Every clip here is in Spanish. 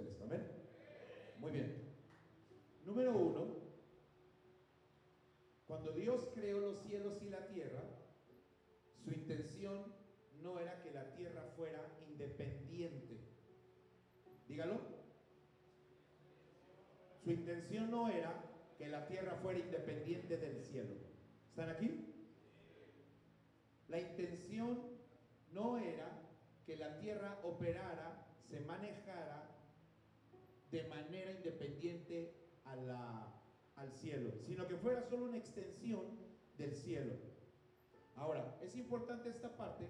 ustedes. Muy bien. Número uno, cuando Dios creó los cielos y la tierra, su intención no era que la tierra fuera independiente. Dígalo. Su intención no era que la tierra fuera independiente del cielo. ¿Están aquí? La intención no era que la tierra operara, se manejara de manera independiente a la, al cielo, sino que fuera solo una extensión del cielo. Ahora, es importante esta parte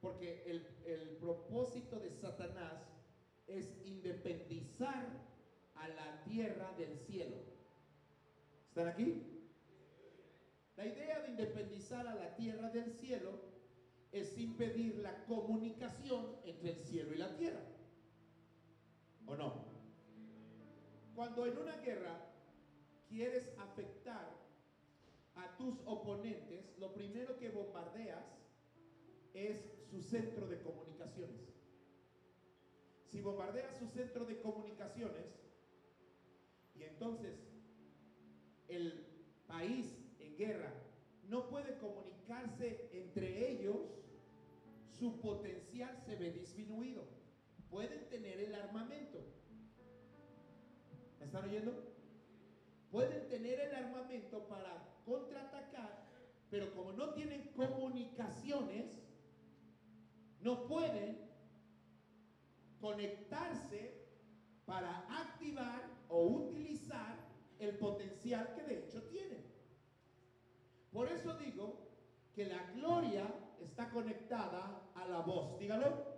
porque el, el propósito de Satanás es independizar a la tierra del cielo. ¿Están aquí? La idea de independizar a la tierra del cielo es impedir la comunicación entre el cielo y la tierra. ¿O no? Cuando en una guerra quieres afectar a tus oponentes, lo primero que bombardeas es su centro de comunicaciones. Si bombardeas su centro de comunicaciones y entonces el país en guerra no puede comunicarse entre ellos, su potencial se ve disminuido. Pueden tener el armamento. ¿Me están oyendo? Pueden tener el armamento para contraatacar, pero como no tienen comunicaciones, no pueden conectarse para activar o utilizar el potencial que de hecho tienen. Por eso digo que la gloria está conectada a la voz. Dígalo.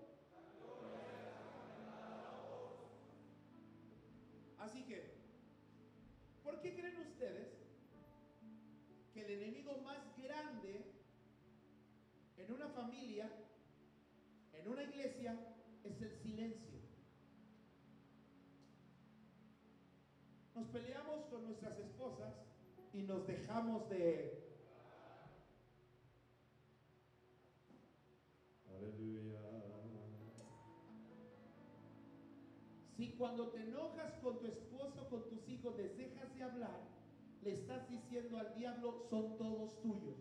Así que, ¿por qué creen ustedes que el enemigo más grande en una familia, en una iglesia, es el silencio? Nos peleamos con nuestras esposas y nos dejamos de Aleluya. Si cuando te enojas con tu tus hijos, dejas de hablar, le estás diciendo al diablo, son todos tuyos.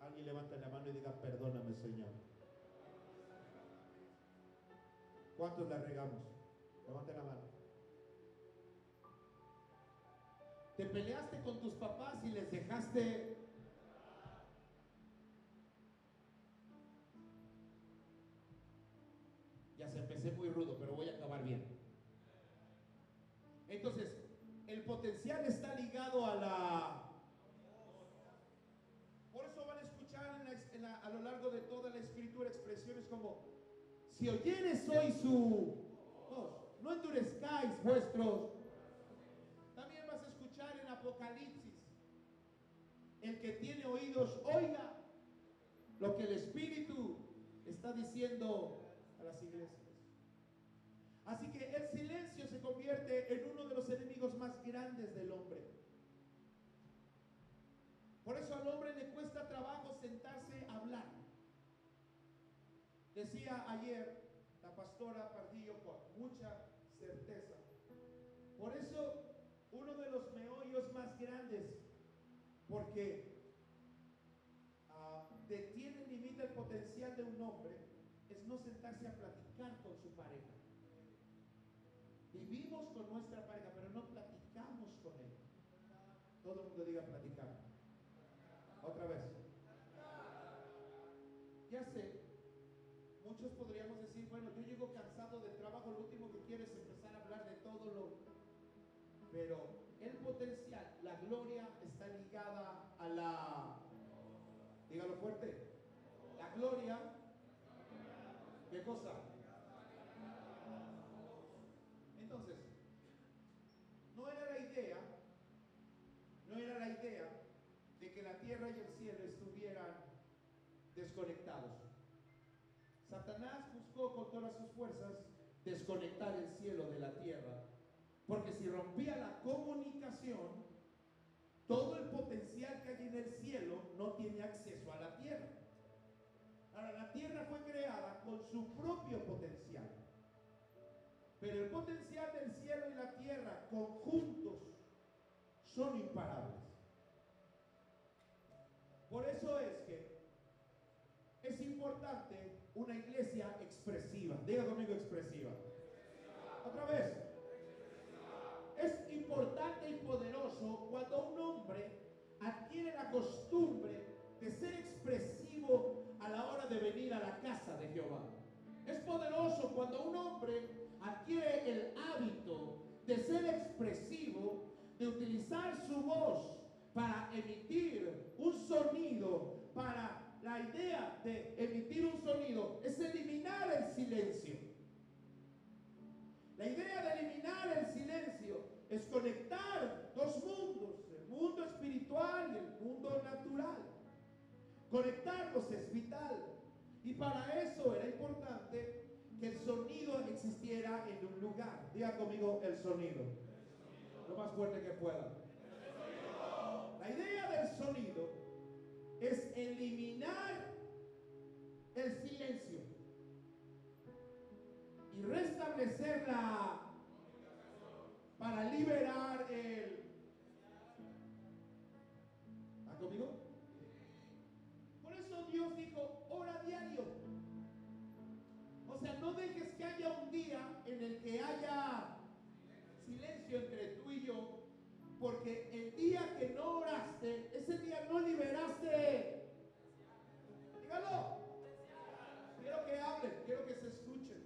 Alguien levanta la mano y diga, perdóname Señor. ¿Cuántos la regamos? Levanta la mano. Te peleaste con tus papás y les dejaste si oyeres hoy su no endurezcáis vuestros. También vas a escuchar en Apocalipsis, el que tiene oídos, oiga lo que el Espíritu está diciendo a las iglesias. Así que el silencio se convierte en uno de los enemigos más grandes del hombre. Por eso al hombre le cuesta trabajo sentarse a hablar. Decía ayer la pastora Pardillo con mucha certeza. Por eso uno de los meollos más grandes, porque uh, detiene limita el potencial de un hombre, es no sentarse a platicar con su pareja. Vivimos con nuestra pareja, pero no platicamos con él. Todo el mundo diga platicar. Otra vez. Ya sé, muchos podríamos decir, bueno, yo llego cansado del trabajo, lo último que quiero es empezar a hablar de todo lo... Pero el potencial, la gloria está ligada a la... Dígalo fuerte. La gloria ¿Qué cosa? Entonces, no era la idea, no era la idea de que la tierra y el cielo estuvieran desconectados. Satanás buscó con todas sus fuerzas desconectar el cielo de la tierra, porque si rompía la comunicación, todo el potencial que hay en el cielo no tiene acceso a la tierra. Ahora, la tierra fue creada con su propio potencial. Pero el potencial del cielo y la tierra conjuntos son imparables. Por eso es que es importante una iglesia expresiva. Diga conmigo expresiva. Es poderoso cuando un hombre adquiere el hábito de ser expresivo, de utilizar su voz para emitir un sonido, para la idea de emitir un sonido, es eliminar el silencio. La idea de eliminar el silencio es conectar dos mundos, el mundo espiritual y el mundo natural. Conectarlos es vital. Y para eso era importante que el sonido existiera en un lugar. Diga conmigo el sonido. Lo más fuerte que pueda. La idea del sonido es eliminar el silencio y restablecerla para liberar el... en el que haya silencio entre tú y yo, porque el día que no oraste, ese día no liberaste. Dígalo. Quiero que hablen, quiero que se escuchen.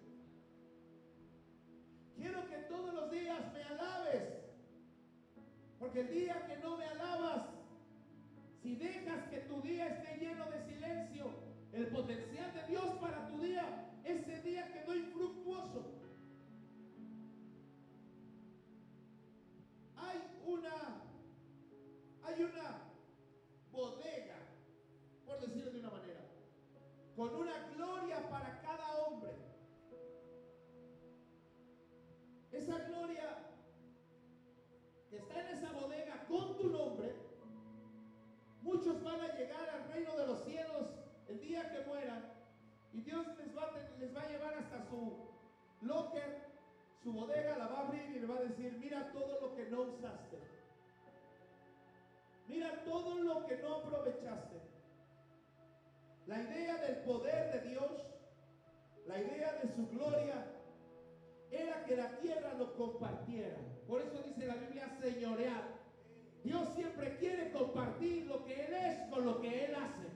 Quiero que todos los días me alabes. Porque el día que no me alabas, si dejas que tu día esté lleno de silencio, el potencial de Dios para tu día, ese día quedó infructuoso. Hay una bodega, por decirlo de una manera, con una gloria para cada hombre. Esa gloria que está en esa bodega con tu nombre, muchos van a llegar al reino de los cielos el día que mueran y Dios les va, a, les va a llevar hasta su locker, su bodega, la va a abrir y le va a decir, mira todo lo que no usaste. Mira todo lo que no aprovechaste. La idea del poder de Dios, la idea de su gloria, era que la tierra lo compartiera. Por eso dice la Biblia señorear. Dios siempre quiere compartir lo que Él es con lo que Él hace.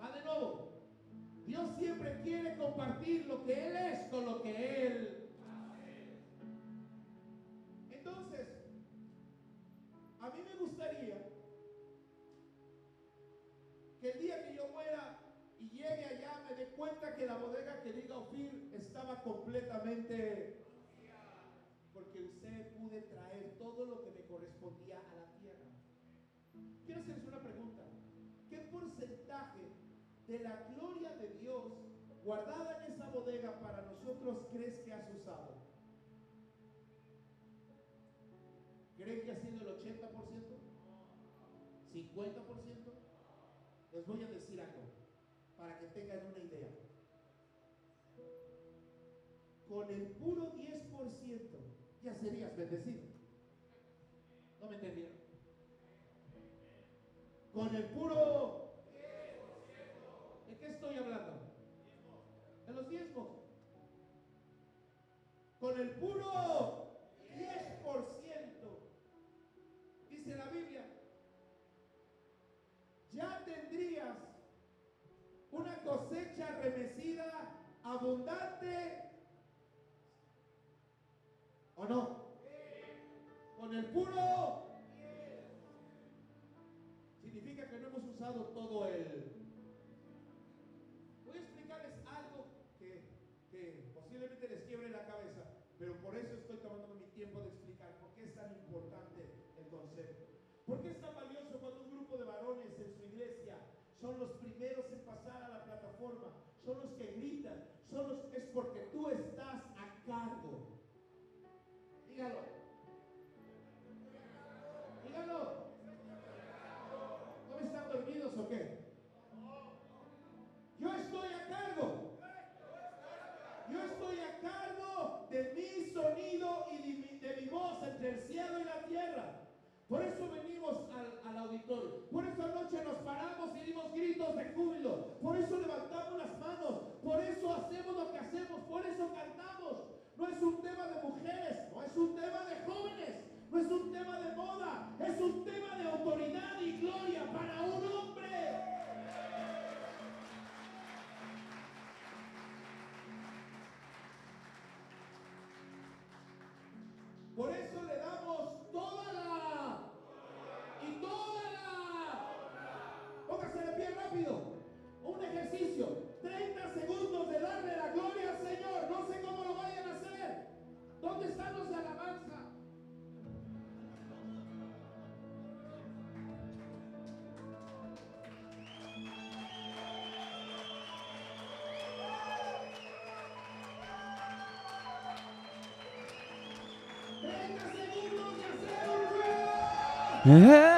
Va de nuevo. Dios siempre quiere compartir lo que Él es con lo que Él a mí me gustaría que el día que yo muera y llegue allá me dé cuenta que la bodega que diga Ofir estaba completamente porque usted pude traer todo lo que me correspondía a la tierra. Quiero hacerles una pregunta. ¿Qué porcentaje de la gloria de Dios guardada en esa bodega para nosotros crees que has usado? ¿Creen que ha sido el 80%? ¿50%? Les voy a decir algo para que tengan una idea. Con el puro 10% ya serías bendecido. ¿No me entendieron? Con el puro 10%. ¿De qué estoy hablando? De los diezmos. Con el puro abundante, ¿o no? Con el puro significa que no hemos usado todo el... Por eso hacemos lo que hacemos, por eso cantamos. No es un tema de mujeres, no es un tema de jóvenes, no es un tema de moda, es un tema de autoridad y gloria para un hombre Yeah.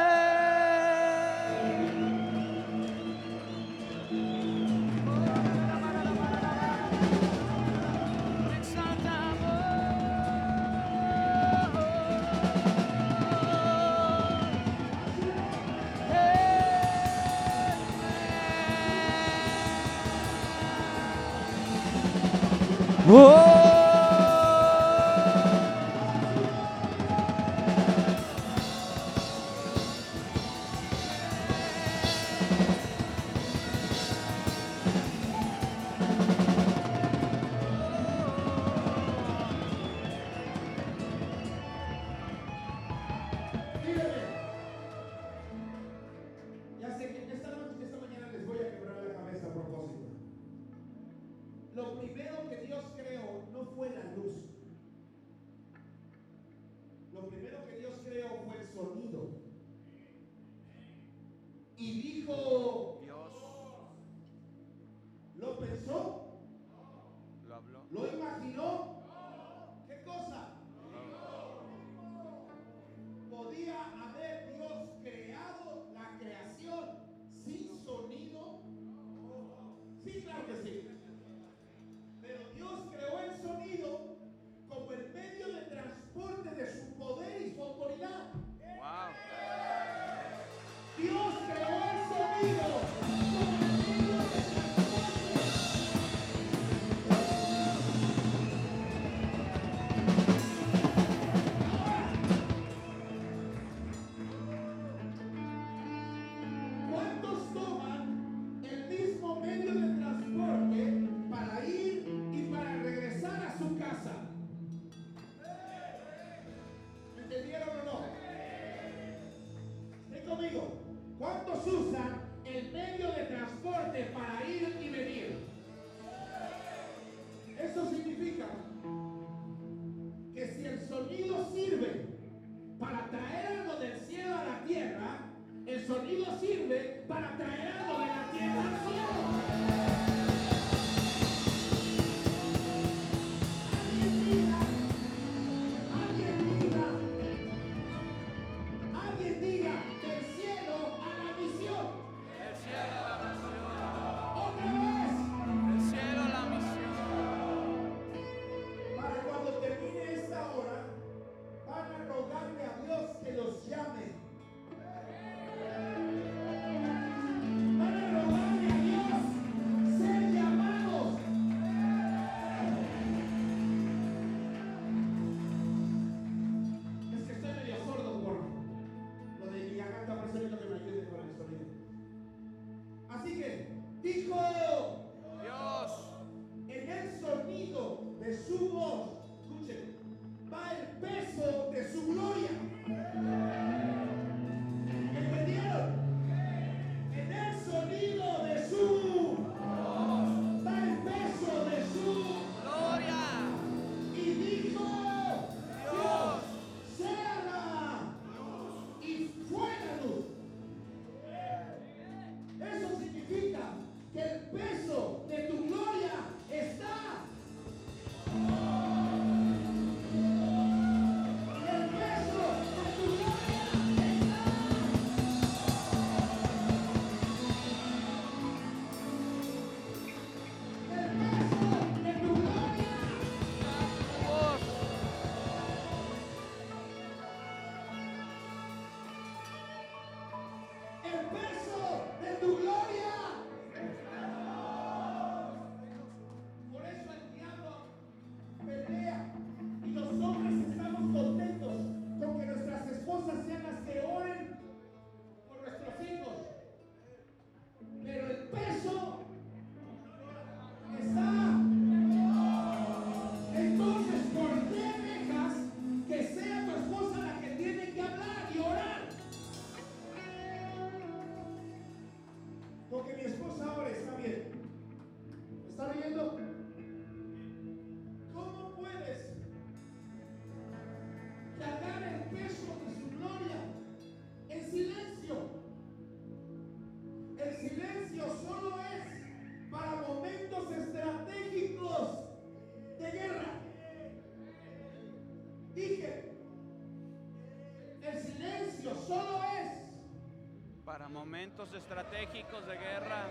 Estratégicos de guerra.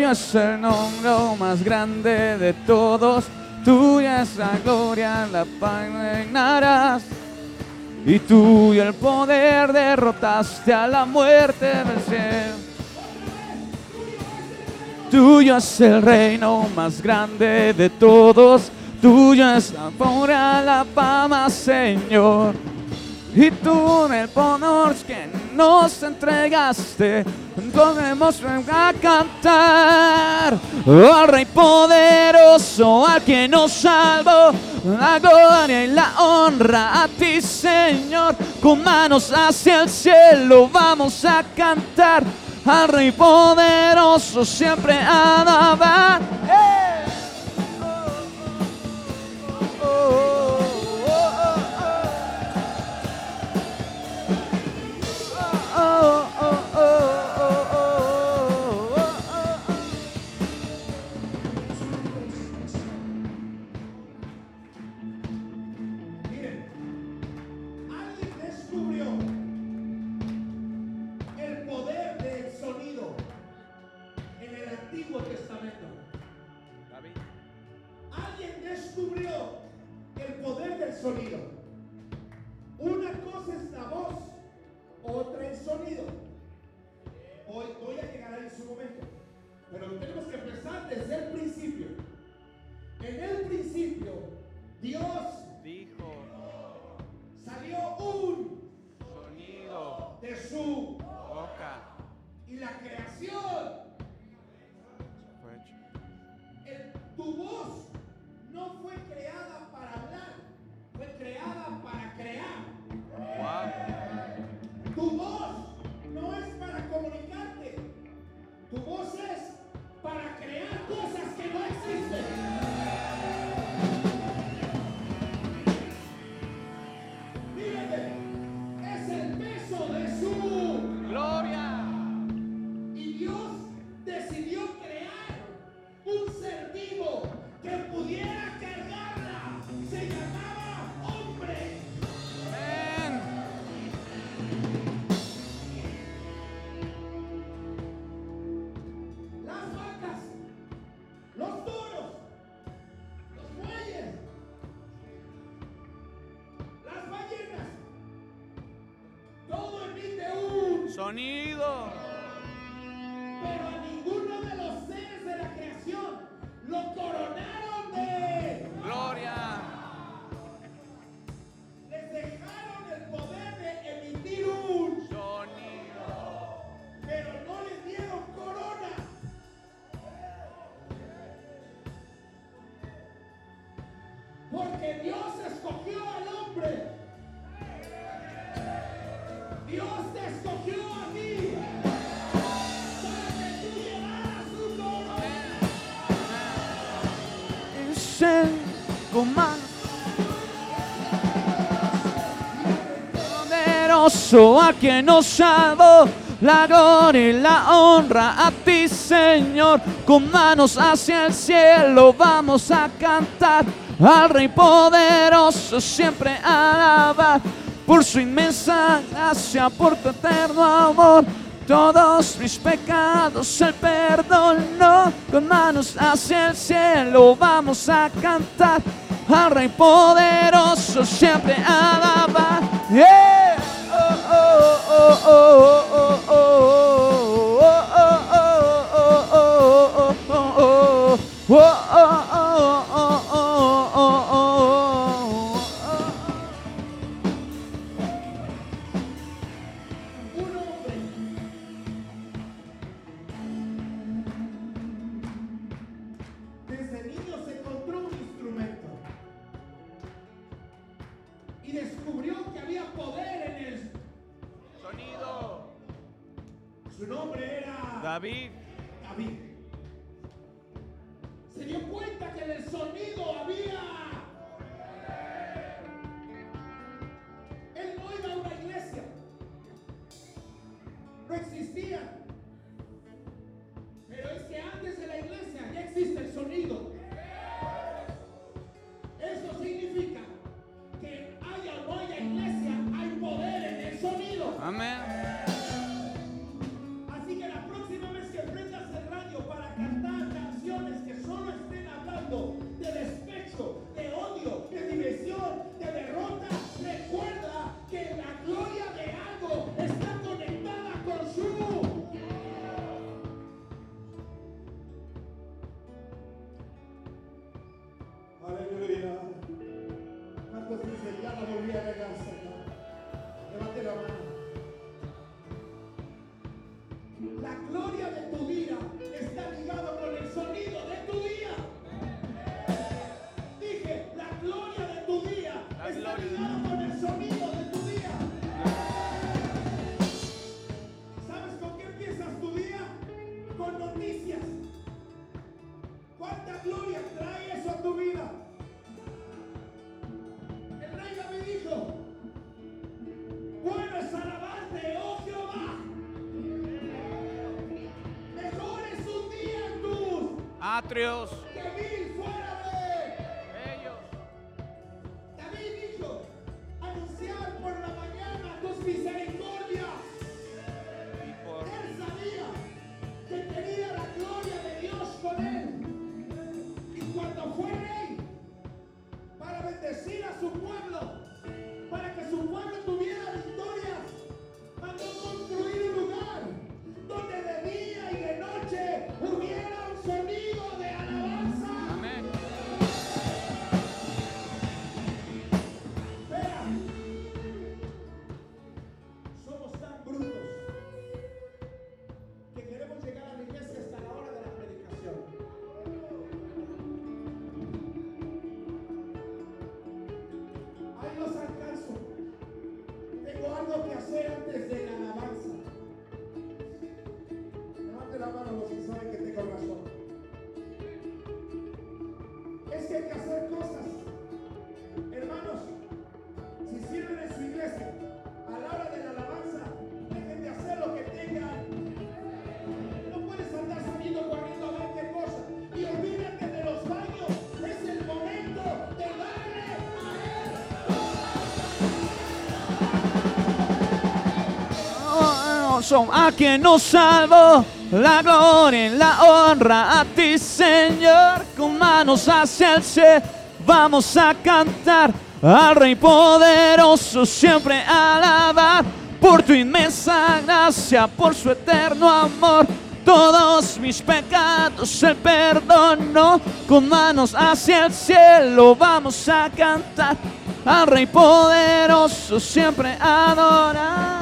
Tuyo es el nombre más grande de todos. Tuya es la gloria, la paz reinarás. Y tuyo el poder derrotaste a la muerte del cielo. Tuyo es el reino más grande de todos. Tuya es la gloria, la fama, Señor. Y tú el honor que nos entregaste, podemos a cantar al Rey poderoso, al que nos salvó, la gloria y la honra a ti, Señor. Con manos hacia el cielo vamos a cantar al Rey poderoso, siempre alabar. ¡Eh! Sonido. A quien nos salvó. La gloria y la honra a ti, Señor. Con manos hacia el cielo vamos a cantar al Rey poderoso, siempre alabar por su inmensa gracia, por tu eterno amor. Todos mis pecados Él perdonó. Con manos hacia el cielo vamos a cantar al Rey poderoso, siempre alabar. Yeah. no existían. patrios, a quien nos salvó. La gloria y la honra a ti, Señor. Con manos hacia el cielo vamos a cantar al Rey poderoso, siempre alabar por tu inmensa gracia, por su eterno amor. Todos mis pecados el perdono. Con manos hacia el cielo vamos a cantar al Rey poderoso, siempre adorar.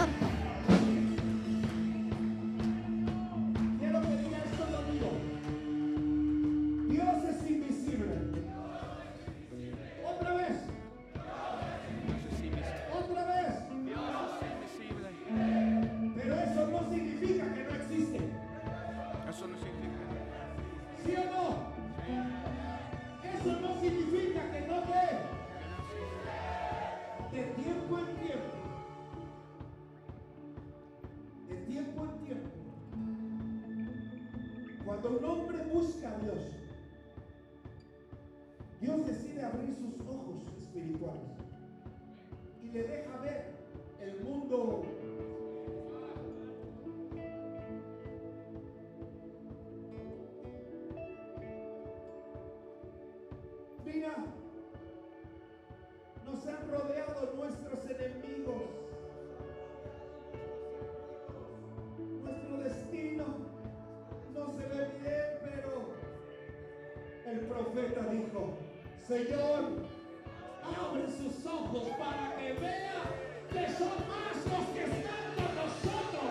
Señor, abre sus ojos para que vea que son más los que están con nosotros.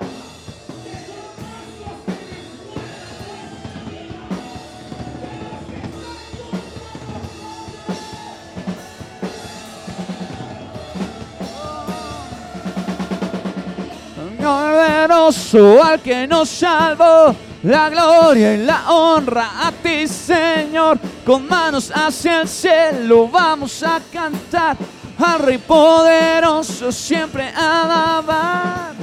Poderoso al que nos salvó, la gloria y la honra a ti, Señor con manos hacia el cielo vamos a cantar al Rey poderoso siempre a alabar.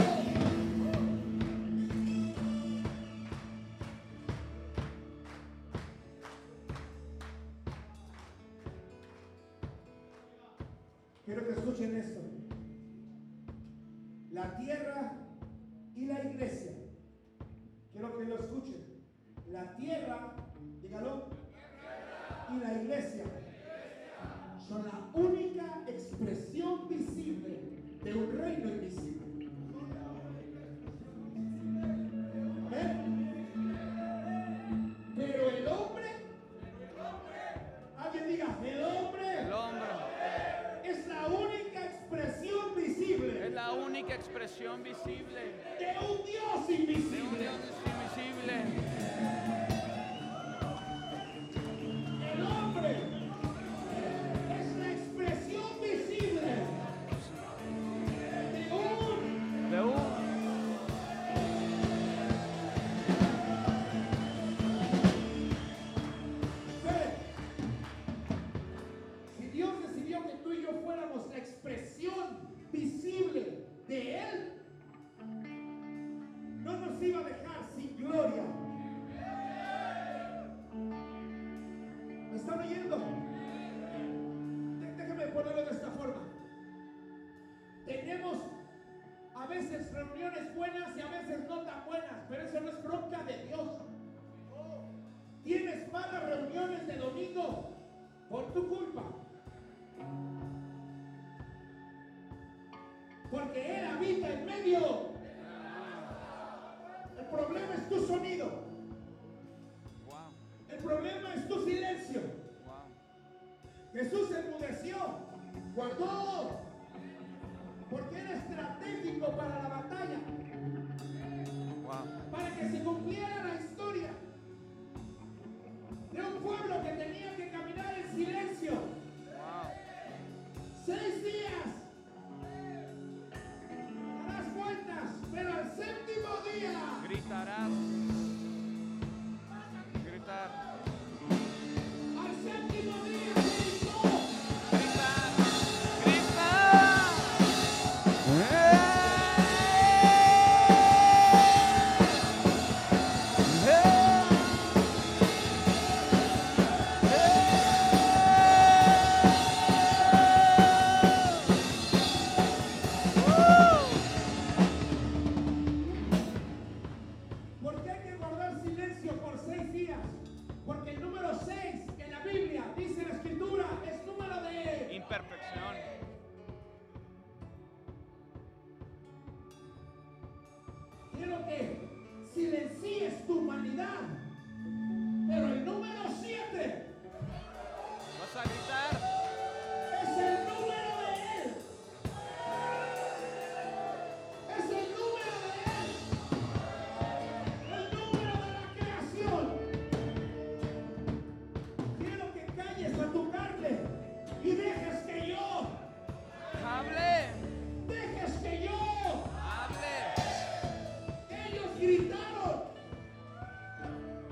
A veces reuniones buenas y a veces no tan buenas, pero eso no es bronca de Dios. Tienes malas reuniones de domingo por tu culpa. Porque Él habita en medio. El problema es tu sonido. El problema es tu silencio. Jesús se enmudeció, guardó estratégico para la batalla. Para que se cumpliera la historia de un pueblo que tenía que caminar en silencio.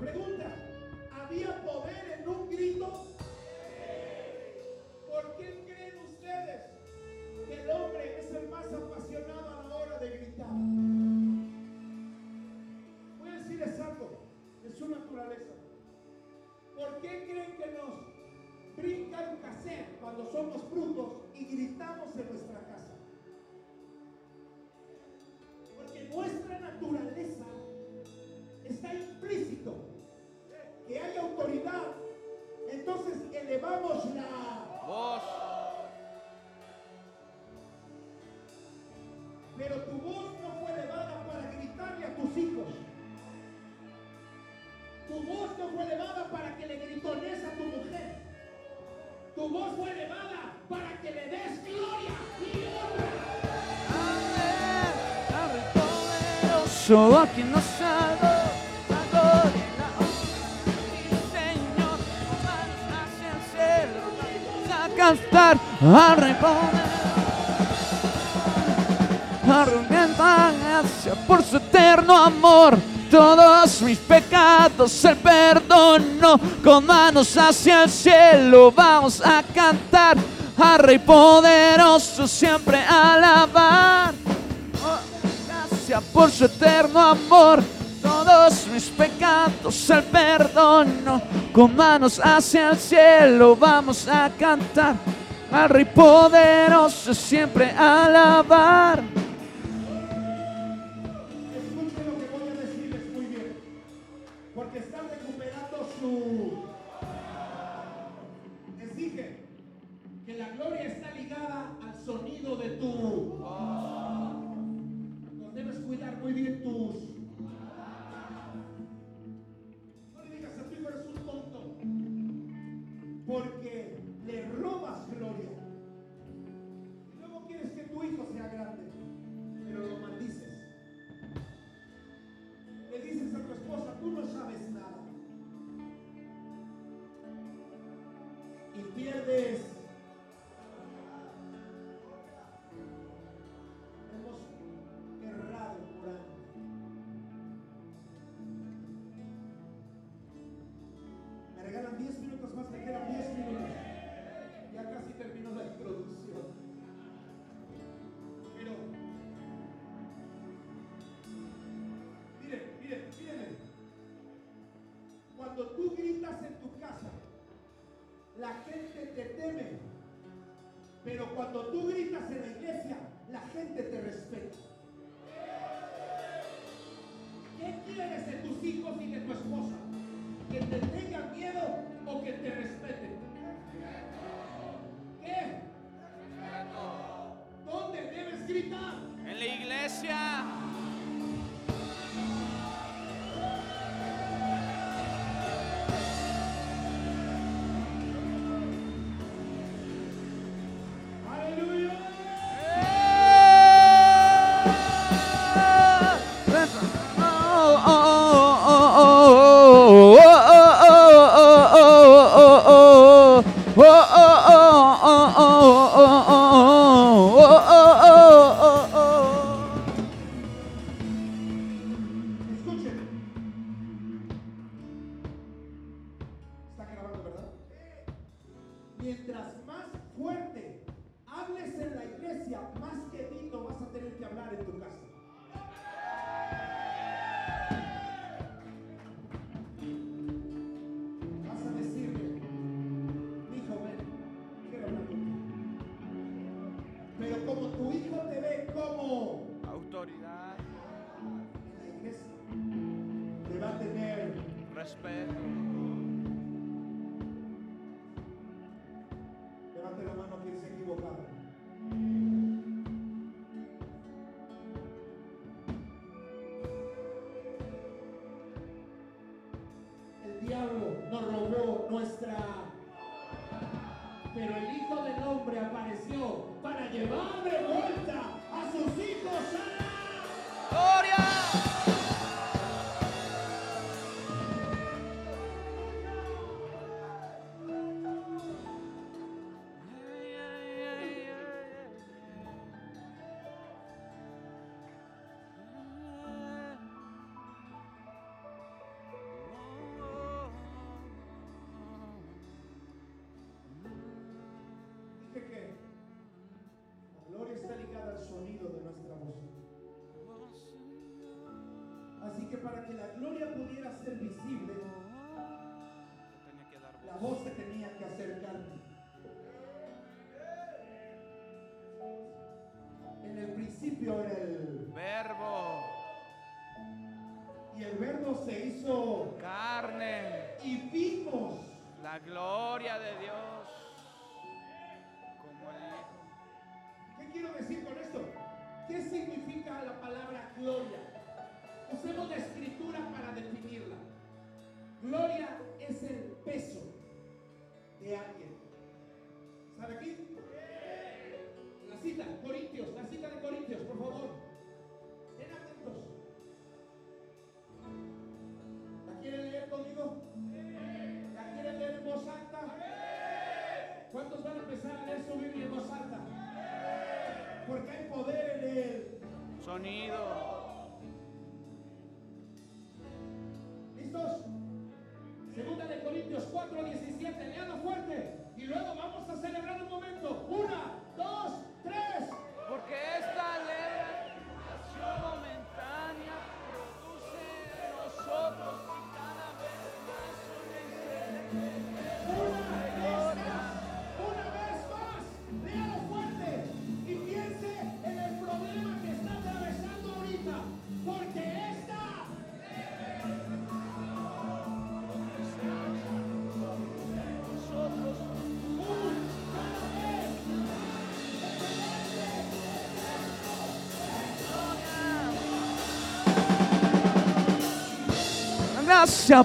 Pregunta. so I can cantar a reponer. gracia por su eterno amor. Todos mis pecados el perdono. Con manos hacia el cielo vamos a cantar. A Rey poderoso siempre alabar por su eterno amor. Todos mis pecados al perdono, con manos hacia el cielo vamos a cantar, al Rey poderoso siempre alabar. nuestra Gloria.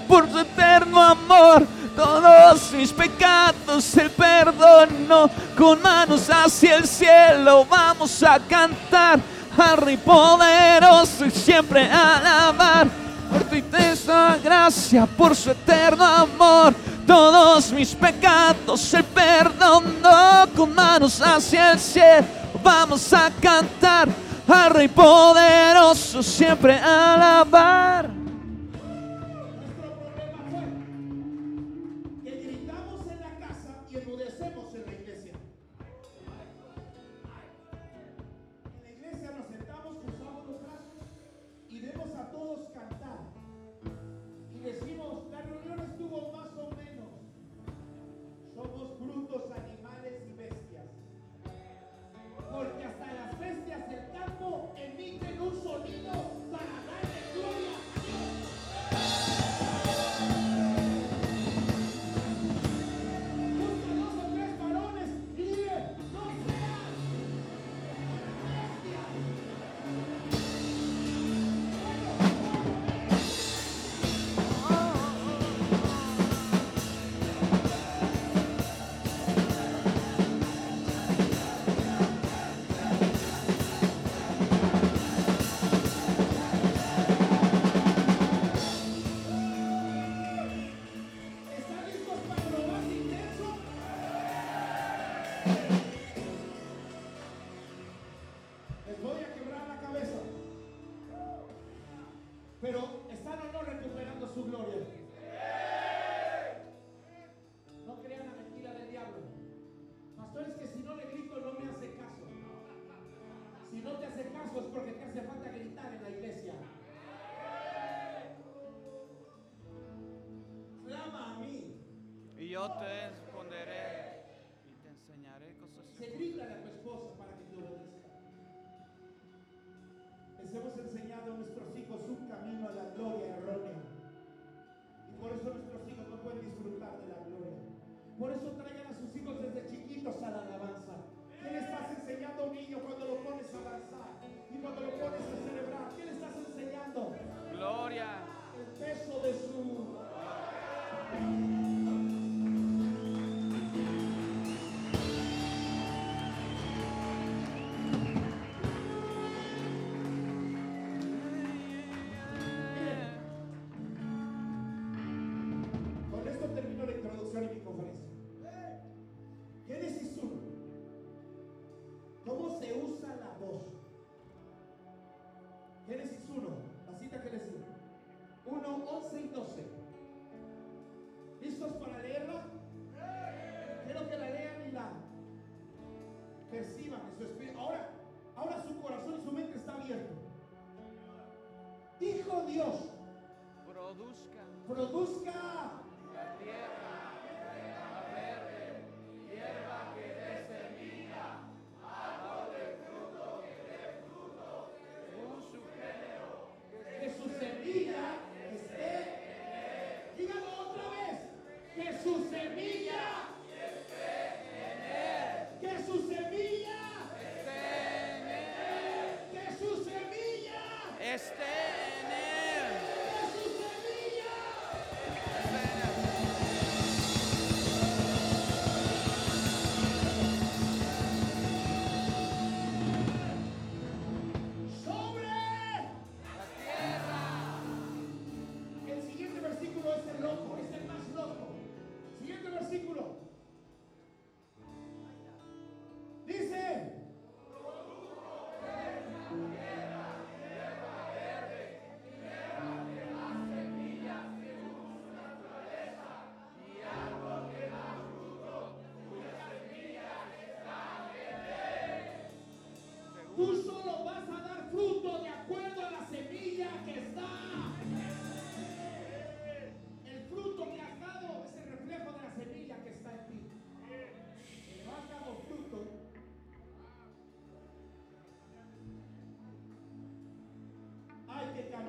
por su eterno amor. Todos mis pecados Él perdonó. Con manos hacia el cielo vamos a cantar. Harry poderoso y siempre alabar. Por tu intensa gracia, por su eterno amor. Todos mis pecados Él perdonó. Con manos hacia el cielo vamos a cantar. Al Rey poderoso siempre alabar. Este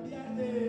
cambiarte.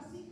Es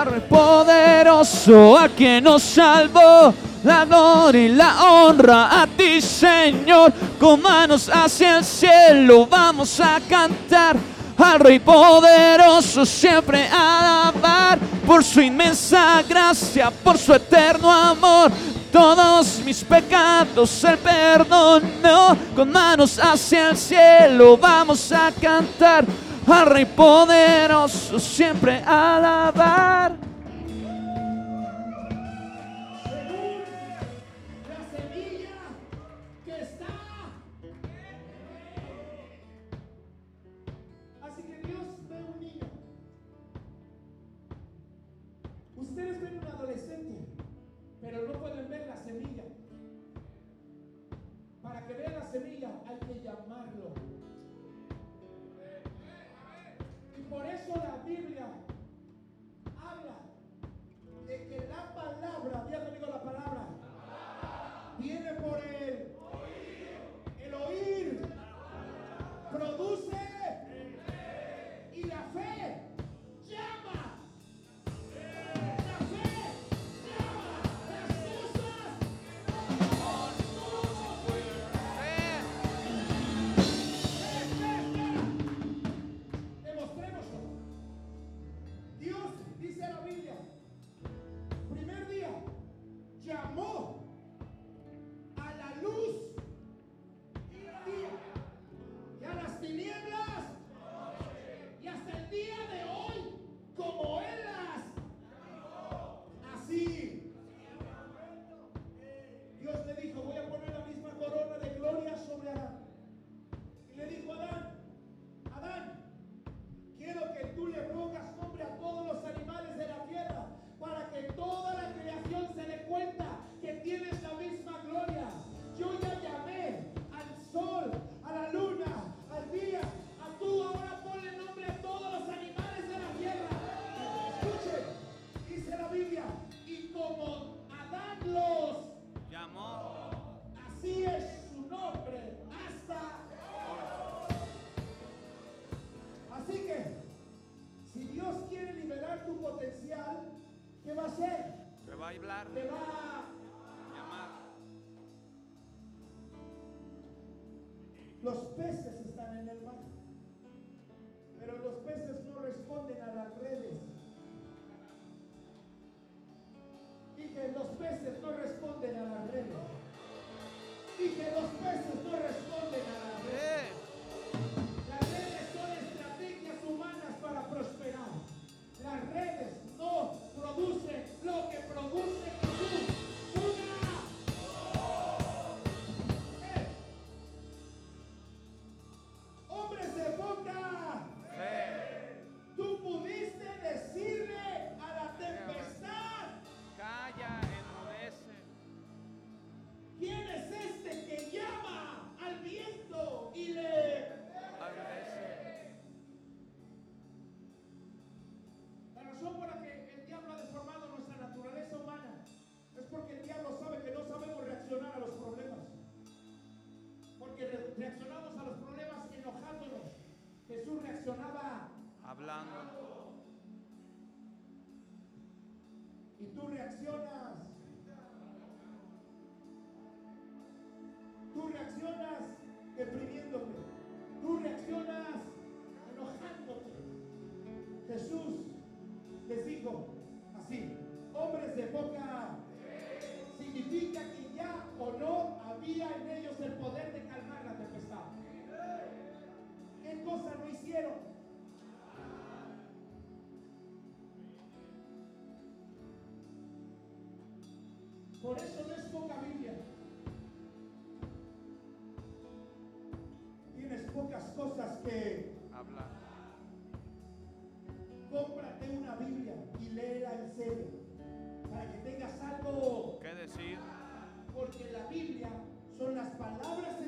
Padre poderoso, a quien nos salvó. La gloria y la honra a ti, Señor. Con manos hacia el cielo vamos a cantar al Rey poderoso siempre alabar por su inmensa gracia, por su eterno amor. Todos mis pecados Él perdonó. Con manos hacia el cielo vamos a cantar al Rey poderoso siempre alabar. Así que Dios ve un niño. Ustedes ven un adolescente, pero no pueden ver la semilla. Para que vea la semilla hay que eso la Biblia habla de que la palabra, diga conmigo la palabra, la palabra, viene por el. El oír produce Por eso no es poca Biblia. Tienes pocas cosas que hablar. Cómprate una Biblia y léela en serio. Para que tengas algo que decir. Porque la Biblia son las palabras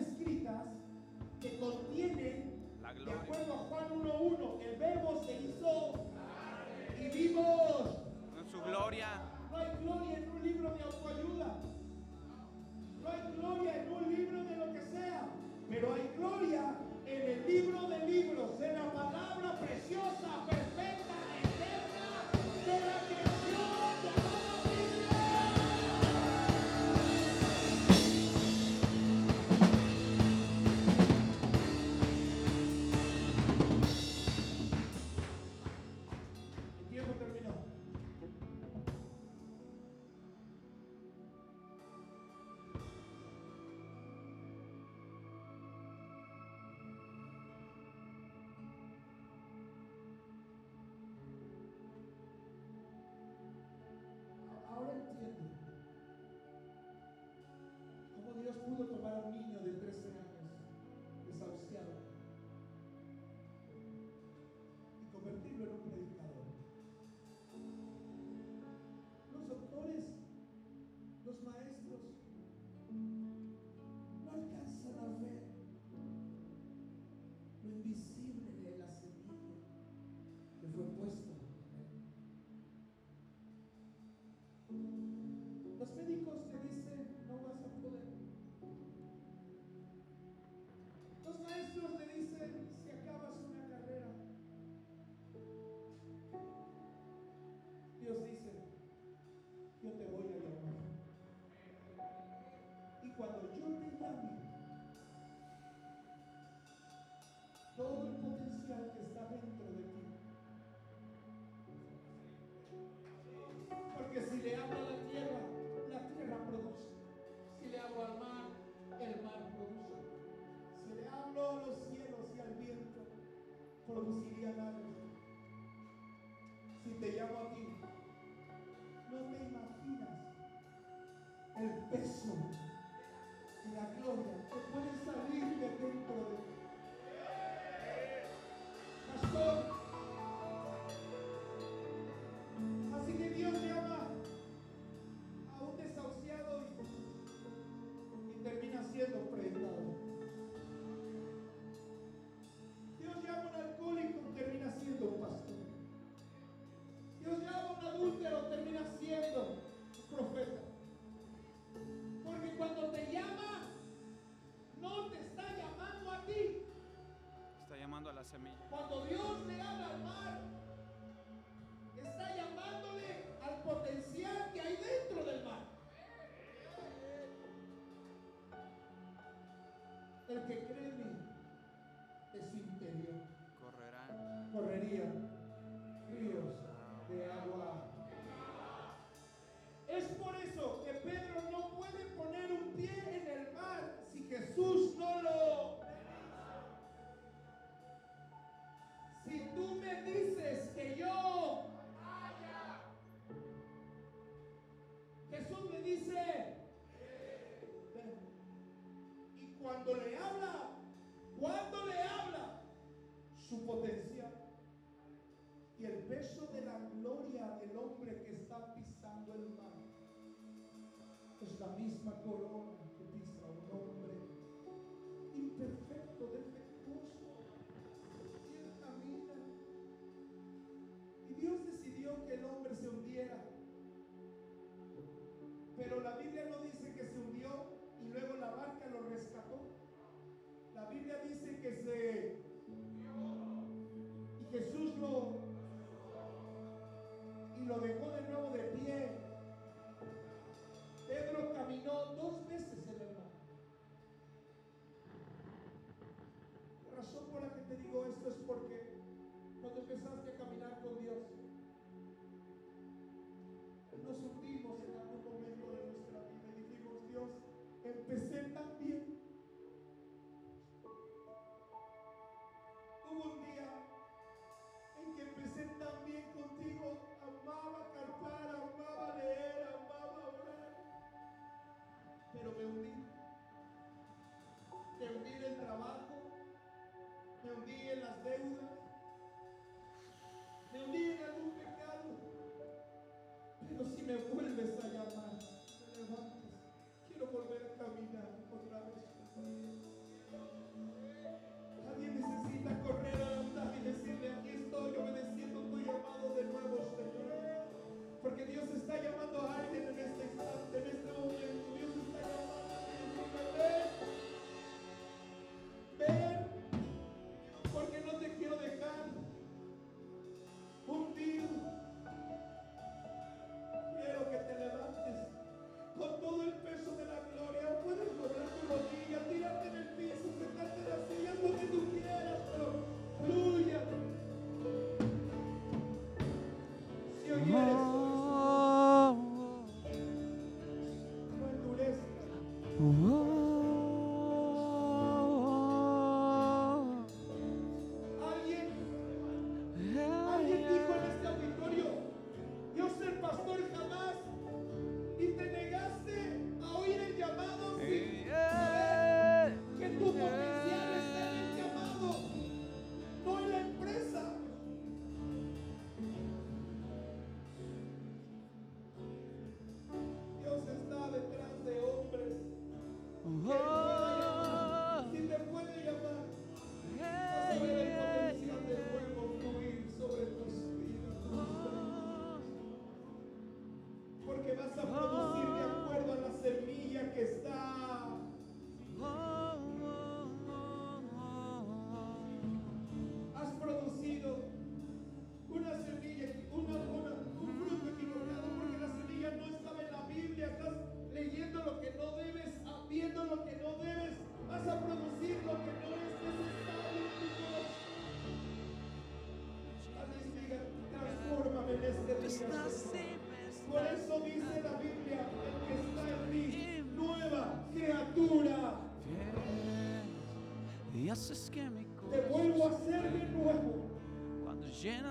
take pisando el mar. Es la misma corona que pisa un hombre imperfecto, defectuoso, tierna vida. Y Dios decidió que el hombre se hundiera. Pero la Biblia no dice que se hundió y luego la barca lo rescató. La Biblia dice que se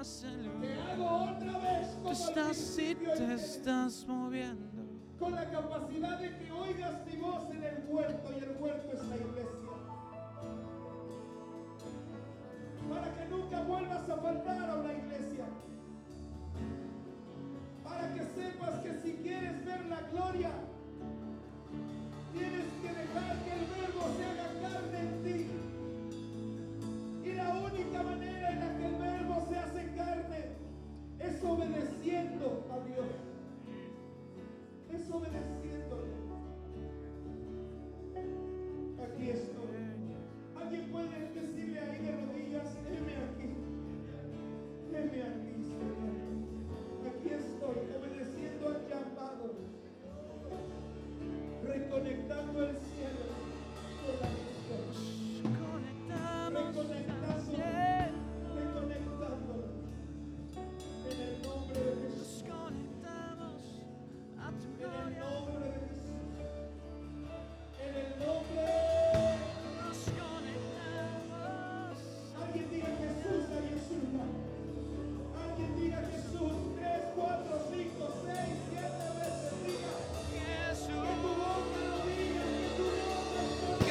Te hago otra vez como tú estás te estás moviendo. Con la capacidad de que oigas mi voz en el huerto y el huerto es la iglesia. Para que nunca vuelvas a faltar.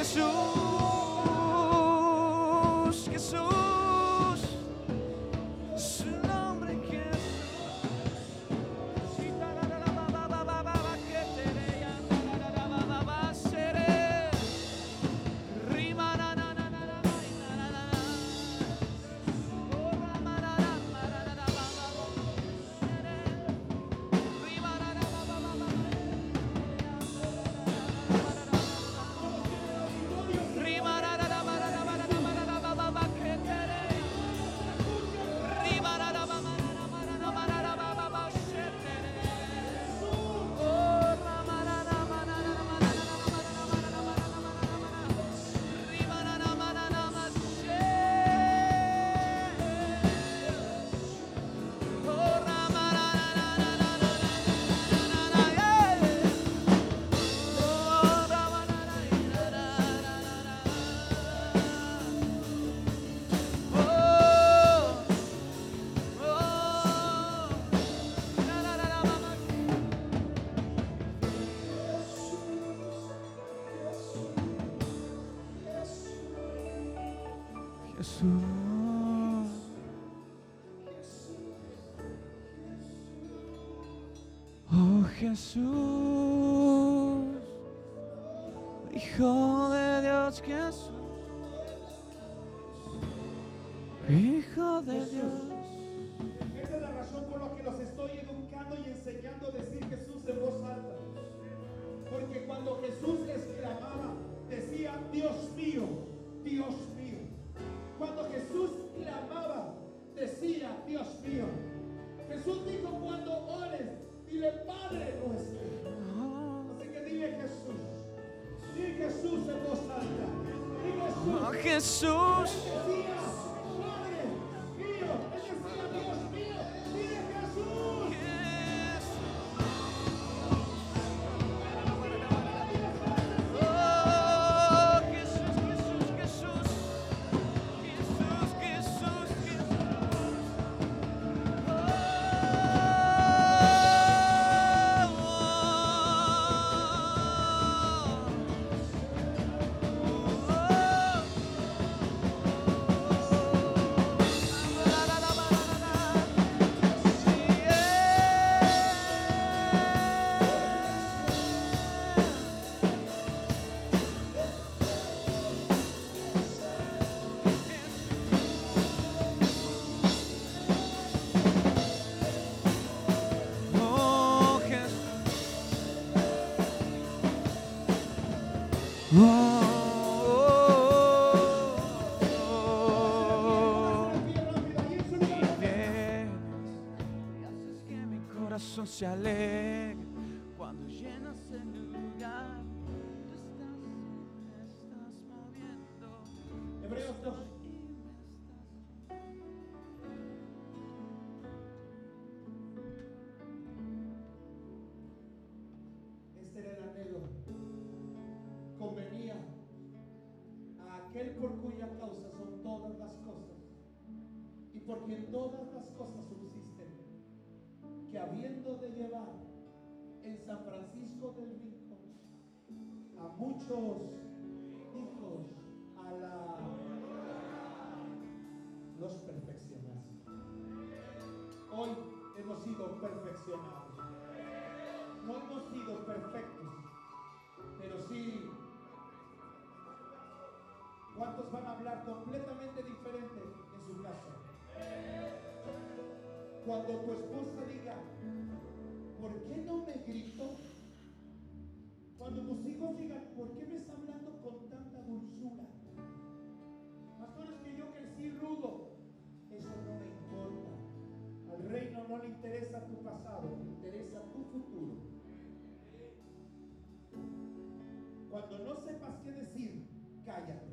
Jesús. Hijo de Dios Jesús. Hijo de Dios. Esa es la razón por la que los estoy educando y enseñando a decir Jesús en voz alta. Porque cuando Jesús exclamaba, decía, Dios mío, Dios mío. Cuando Jesús clamaba, decía, Dios mío Jesus. se alegra. Que habiendo de llevar en San Francisco del Rincón a muchos hijos a la los perfeccionaste. Hoy hemos sido perfeccionados. No hemos sido perfectos, pero sí. ¿Cuántos van a hablar completamente diferente en su casa? Cuando tu esposa diga, ¿por qué no me gritó? Cuando tus hijos digan, ¿por qué me está hablando con tanta dulzura? Pastores que yo crecí rudo. Eso no me importa. Al reino no le interesa tu pasado, le interesa tu futuro. Cuando no sepas qué decir, cállate.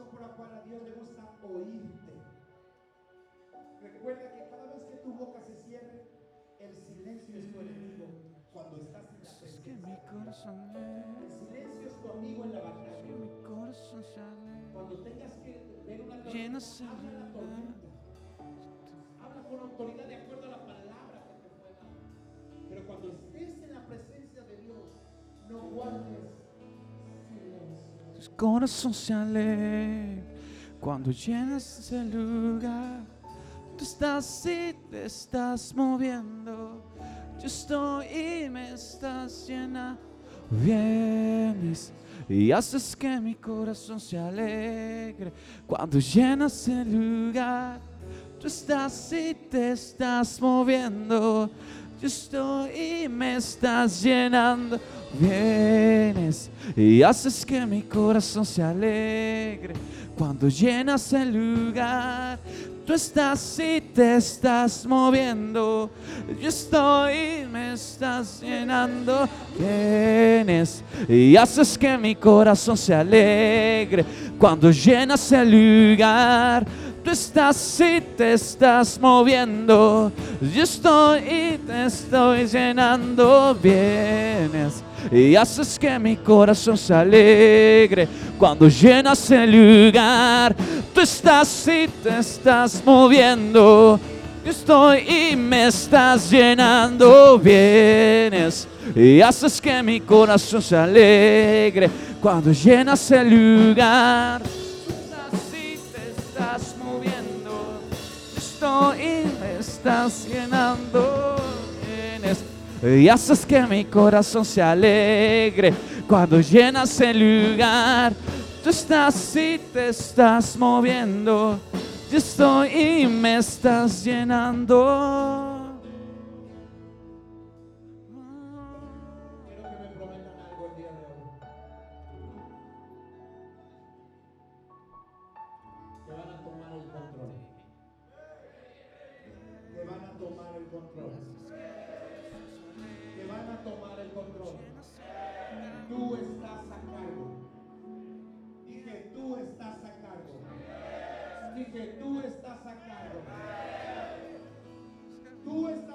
Razón por la cual a Dios le gusta oírte. Recuerda que cada vez que tu boca se cierre, el silencio es tu enemigo cuando estás en la Es que mi presencia. corazón El silencio es tu amigo en la que batalla. mi corazón. Cuando tengas que ver una tormenta, habla la lugar. tormenta. Habla con autoridad de acuerdo a la palabra que te fue dada. Pero cuando estés en la presencia de Dios, no guardes. Tu corazón se alegra cuando llenas ese lugar. Tú estás y te estás moviendo. Yo estoy y me estás llenando. Vienes y haces que mi corazón se alegre cuando llenas el lugar. Tú estás y te estás moviendo. Yo estoy y me estás llenando. Vienes y haces que mi corazón se alegre cuando llenas el lugar. Tú estás y te estás moviendo. Yo estoy y me estás llenando. Vienes y haces que mi corazón se alegre cuando llenas el lugar. Tú estás y te estás moviendo. Yo estoy y te estoy llenando. Vienes y haces que mi corazón se alegre cuando llenas el lugar. Tú estás y te estás moviendo. Yo estoy y me estás llenando. Vienes y haces que mi corazón se alegre cuando llenas el lugar. Tú estás y te estás. Estoy y me estás llenando. Y haces que mi corazón se alegre cuando llenas el lugar. Tú estás y te estás moviendo. Yo estoy y me estás llenando. Dije, tú estás a cargo. Tú estás